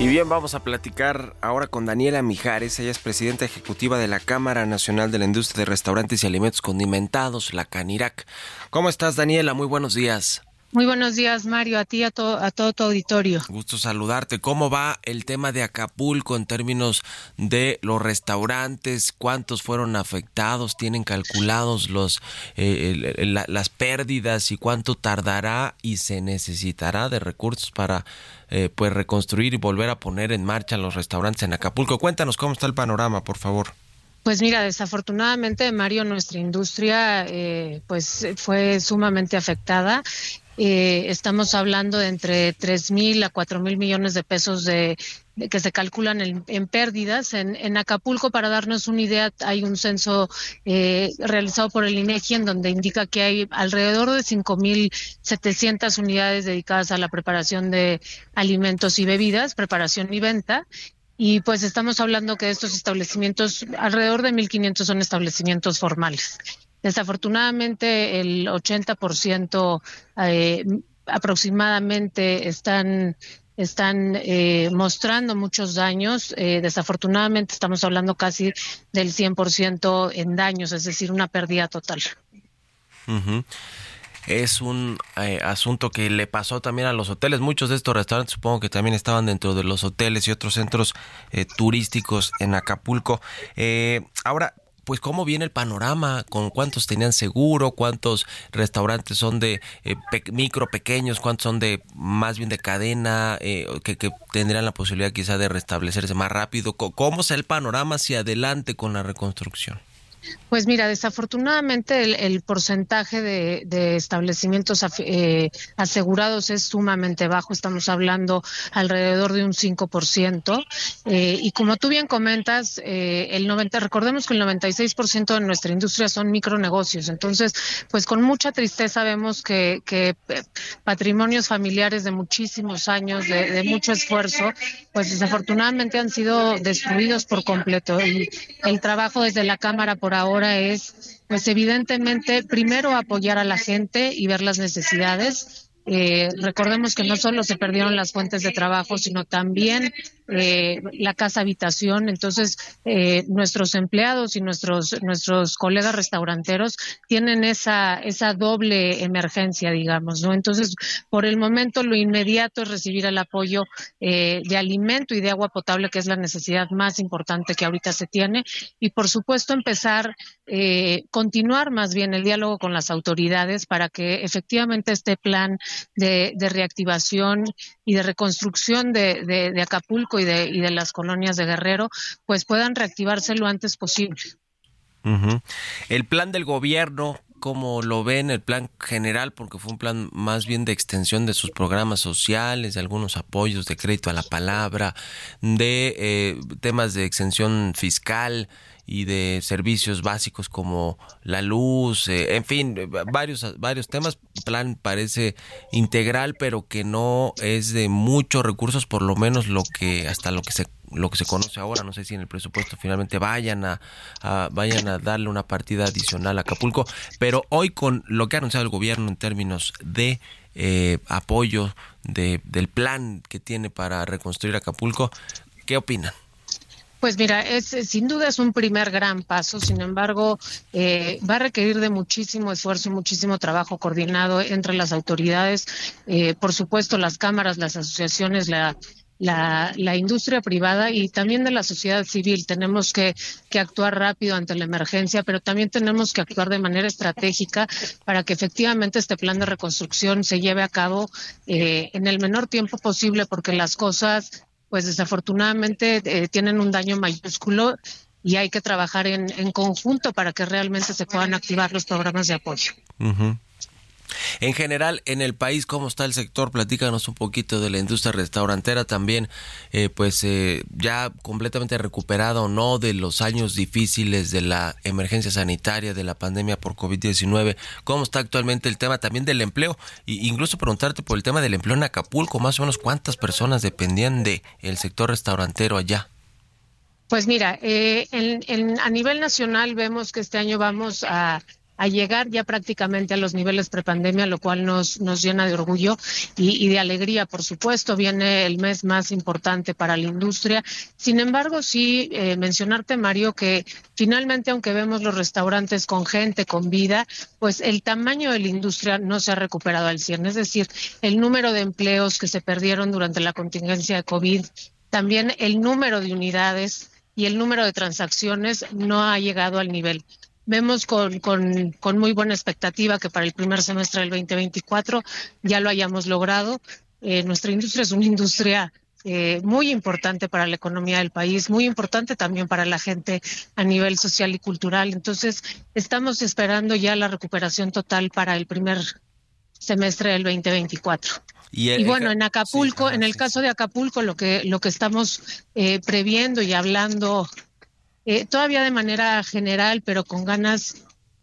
Y bien, vamos a platicar ahora con Daniela Mijares. Ella es presidenta ejecutiva de la Cámara Nacional de la Industria de Restaurantes y Alimentos Condimentados, la CANIRAC. ¿Cómo estás, Daniela? Muy buenos días. Muy buenos días, Mario, a ti y a, a todo tu auditorio. Gusto saludarte. ¿Cómo va el tema de Acapulco en términos de los restaurantes? ¿Cuántos fueron afectados? ¿Tienen calculados los eh, las pérdidas y cuánto tardará y se necesitará de recursos para eh, pues reconstruir y volver a poner en marcha los restaurantes en Acapulco? Cuéntanos cómo está el panorama, por favor. Pues mira, desafortunadamente, Mario, nuestra industria eh, pues fue sumamente afectada eh, estamos hablando de entre tres mil a cuatro mil millones de pesos de, que se calculan en, pérdidas. En, Acapulco, para darnos una idea, hay un censo eh, realizado por el INEGI en donde indica que hay alrededor de cinco mil setecientas unidades dedicadas a la preparación de alimentos y bebidas, preparación y venta. Y pues estamos hablando que estos establecimientos, alrededor de 1.500 son establecimientos formales. Desafortunadamente, el 80% eh, aproximadamente están están eh, mostrando muchos daños. Eh, desafortunadamente estamos hablando casi del 100% en daños, es decir, una pérdida total. Es un eh, asunto que le pasó también a los hoteles. Muchos de estos restaurantes supongo que también estaban dentro de los hoteles y otros centros turísticos en Acapulco. ahora, pues cómo viene el panorama, con cuántos tenían seguro, cuántos restaurantes son de eh, micro pequeños, cuántos son de más bien de cadena, eh, que, que, tendrían la posibilidad quizá de restablecerse más rápido. ¿Cómo es el panorama hacia adelante con la reconstrucción? Pues mira, desafortunadamente el, porcentaje de, establecimientos eh, asegurados es sumamente bajo, estamos hablando alrededor de un 5%. Eh, y como tú bien comentas, eh, el 90, recordemos que el 96% de nuestra industria son micronegocios, entonces, pues con mucha tristeza vemos que, que patrimonios familiares de muchísimos años, de, de, mucho esfuerzo, pues desafortunadamente han sido destruidos por completo. Y el trabajo desde la Cámara por ahora es, pues evidentemente, primero apoyar a la gente y ver las necesidades. Eh, recordemos que no solo se perdieron las fuentes de trabajo, sino también eh, la casa habitación. Entonces, eh, nuestros empleados y nuestros, nuestros colegas restauranteros tienen esa, esa doble emergencia, digamos, ¿no? Entonces, por el momento, lo inmediato es recibir el apoyo eh, de alimento y de agua potable, que es la necesidad más importante que ahorita se tiene. Y, por supuesto, empezar, continuar más bien el diálogo con las autoridades para que efectivamente este plan de, de reactivación y de reconstrucción de, de Acapulco y de, y de las colonias de Guerrero, pues puedan reactivarse lo antes posible. El plan del gobierno, ¿cómo lo ven? El plan general, porque fue un plan más bien de extensión de sus programas sociales, de algunos apoyos de crédito a la palabra, de eh, temas de extensión fiscal y de servicios básicos como la luz, eh, en fin, varios, varios temas. Plan parece integral, pero que no es de muchos recursos, por lo menos lo que hasta lo que se lo que se conoce ahora, no sé si en el presupuesto finalmente vayan a, vayan a darle una partida adicional a Acapulco, pero hoy con lo que ha anunciado el gobierno en términos de eh, apoyo de, del plan que tiene para reconstruir Acapulco, ¿qué opinan? Pues mira, es sin duda es un primer gran paso, sin embargo, eh, va a requerir de muchísimo esfuerzo muchísimo trabajo coordinado entre las autoridades, eh, por supuesto las cámaras, las asociaciones, la la, la, industria privada y también de la sociedad civil. Tenemos que, que, actuar rápido ante la emergencia, pero también tenemos que actuar de manera estratégica para que efectivamente este plan de reconstrucción se lleve a cabo eh, en el menor tiempo posible, porque las cosas, pues desafortunadamente, eh, tienen un daño mayúsculo y hay que trabajar en, en, conjunto para que realmente se puedan activar los programas de apoyo. En general, en el país, ¿cómo está el sector? Platícanos un poquito de la industria restaurantera también, eh, pues eh, ya completamente recuperada o no de los años difíciles de la emergencia sanitaria, de la pandemia por COVID-19. ¿Cómo está actualmente el tema también del empleo? Y incluso preguntarte por el tema del empleo en Acapulco, más o menos cuántas personas dependían de el sector restaurantero allá. Pues mira, eh, a nivel nacional vemos que este año vamos a a llegar ya prácticamente a los niveles prepandemia, lo cual nos, nos llena de orgullo y, de alegría, por supuesto. Viene el mes más importante para la industria. Sin embargo, sí eh, mencionarte, Mario, que finalmente, aunque vemos los restaurantes con gente, con vida, pues el tamaño de la industria no se ha recuperado al 100. Es decir, el número de empleos que se perdieron durante la contingencia de COVID, también el número de unidades y el número de transacciones no ha llegado al nivel vemos con, con, con, muy buena expectativa que para el primer semestre del 2024 ya lo hayamos logrado. Eh, nuestra industria es una industria eh, muy importante para la economía del país, muy importante también para la gente a nivel social y cultural. Entonces, estamos esperando ya la recuperación total para el primer semestre del 2024. Y, bueno, en Acapulco, en el caso de Acapulco, lo que lo que estamos eh, previendo y hablando eh, todavía de manera general, pero con ganas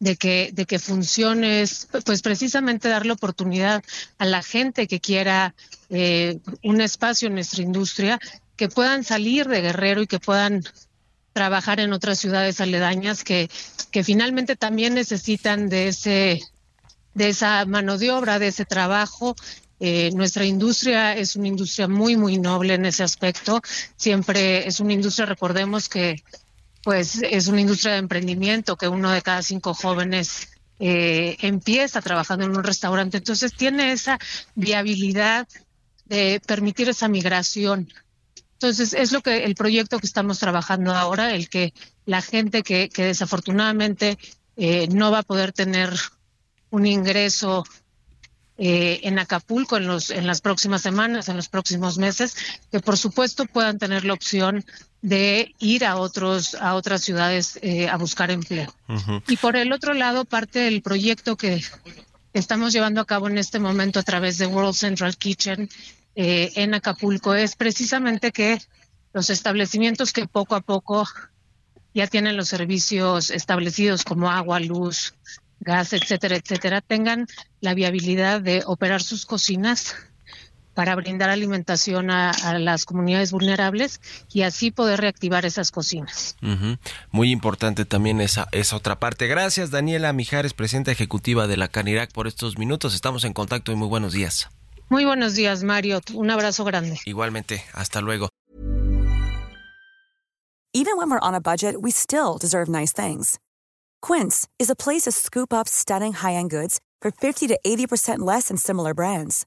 de que, de que funcione, pues precisamente dar la oportunidad a la gente que quiera eh, un espacio en nuestra industria, que puedan salir de Guerrero y que puedan trabajar en otras ciudades aledañas que, que finalmente también necesitan de ese de esa mano de obra, de ese trabajo. Eh, nuestra industria es una industria muy, muy noble en ese aspecto. Siempre es una industria, recordemos que pues es una industria de emprendimiento que uno de cada cinco jóvenes eh, empieza trabajando en un restaurante. Entonces tiene esa viabilidad de permitir esa migración. Entonces es lo que el proyecto que estamos trabajando ahora, el que la gente que, que desafortunadamente eh, no va a poder tener un ingreso eh, en Acapulco en, los, en las próximas semanas, en los próximos meses, que por supuesto puedan tener la opción de ir a otros a otras ciudades eh, a buscar empleo. Y por el otro lado, parte del proyecto que estamos llevando a cabo en este momento a través de World Central Kitchen eh, en Acapulco es precisamente que los establecimientos que poco a poco ya tienen los servicios establecidos como agua, luz, gas, etcétera, etcétera, tengan la viabilidad de operar sus cocinas para brindar alimentación a, las comunidades vulnerables y así poder reactivar esas cocinas. Muy importante también esa, esa otra parte. Gracias Daniela Mijares, presidenta ejecutiva de la Canirac por estos minutos. Estamos en contacto y muy buenos días. Muy buenos días, Mario. Un abrazo grande. Igualmente, hasta luego. Even when we're on a budget, we still deserve nice things. Quince is a place to scoop up stunning high-end goods for 50 to 80% less than similar brands.